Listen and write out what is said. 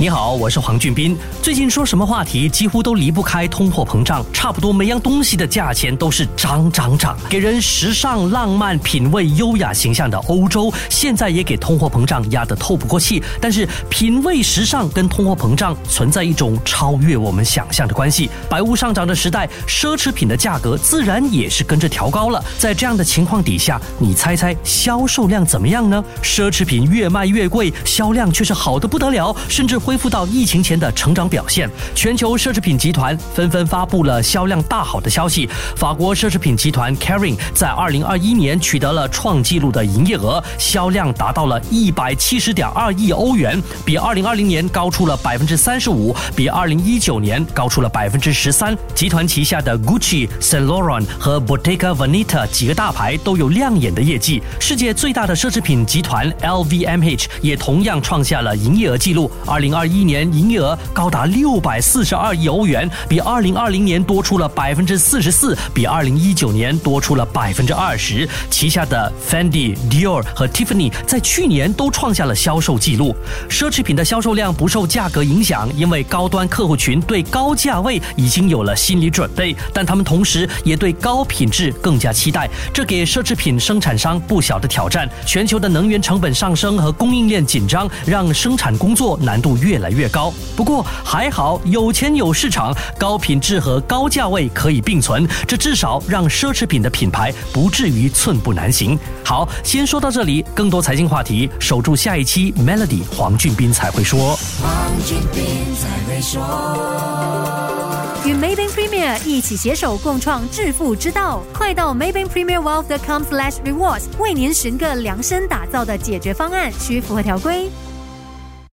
你好，我是黄俊斌。最近说什么话题，几乎都离不开通货膨胀。差不多每样东西的价钱都是涨涨涨。给人时尚、浪漫、品味优雅形象的欧洲，现在也给通货膨胀压得透不过气。但是，品味时尚跟通货膨胀存在一种超越我们想象的关系。百物上涨的时代，奢侈品的价格自然也是跟着调高了。在这样的情况底下，你猜猜销售量怎么样呢？奢侈品越卖越贵，销量却是好的不得了，甚至。恢复到疫情前的成长表现，全球奢侈品集团纷纷发布了销量大好的消息。法国奢侈品集团 Kering 在二零二一年取得了创纪录的营业额，销量达到了一百七十点二亿欧元，比二零二零年高出了百分之三十五，比二零一九年高出了百分之十三。集团旗下的 Gucci、Saint Laurent 和 Bottega Veneta 几个大牌都有亮眼的业绩。世界最大的奢侈品集团 LVMH 也同样创下了营业额纪录，二零二。二一年营业额高达六百四十二亿欧元，比二零二零年多出了百分之四十四，比二零一九年多出了百分之二十。旗下的 Fendi、Dior 和 Tiffany 在去年都创下了销售记录。奢侈品的销售量不受价格影响，因为高端客户群对高价位已经有了心理准备，但他们同时也对高品质更加期待。这给奢侈品生产商不小的挑战。全球的能源成本上升和供应链紧张，让生产工作难度越。越来越高，不过还好，有钱有市场，高品质和高价位可以并存，这至少让奢侈品的品牌不至于寸步难行。好，先说到这里，更多财经话题，守住下一期 Melody 黄俊斌才会说。黄俊斌才会说，与 Maybank Premier 一起携手共创致富之道，快到 Maybank Premier Wealth.com/slash rewards 为您寻个量身打造的解决方案，需符合条规。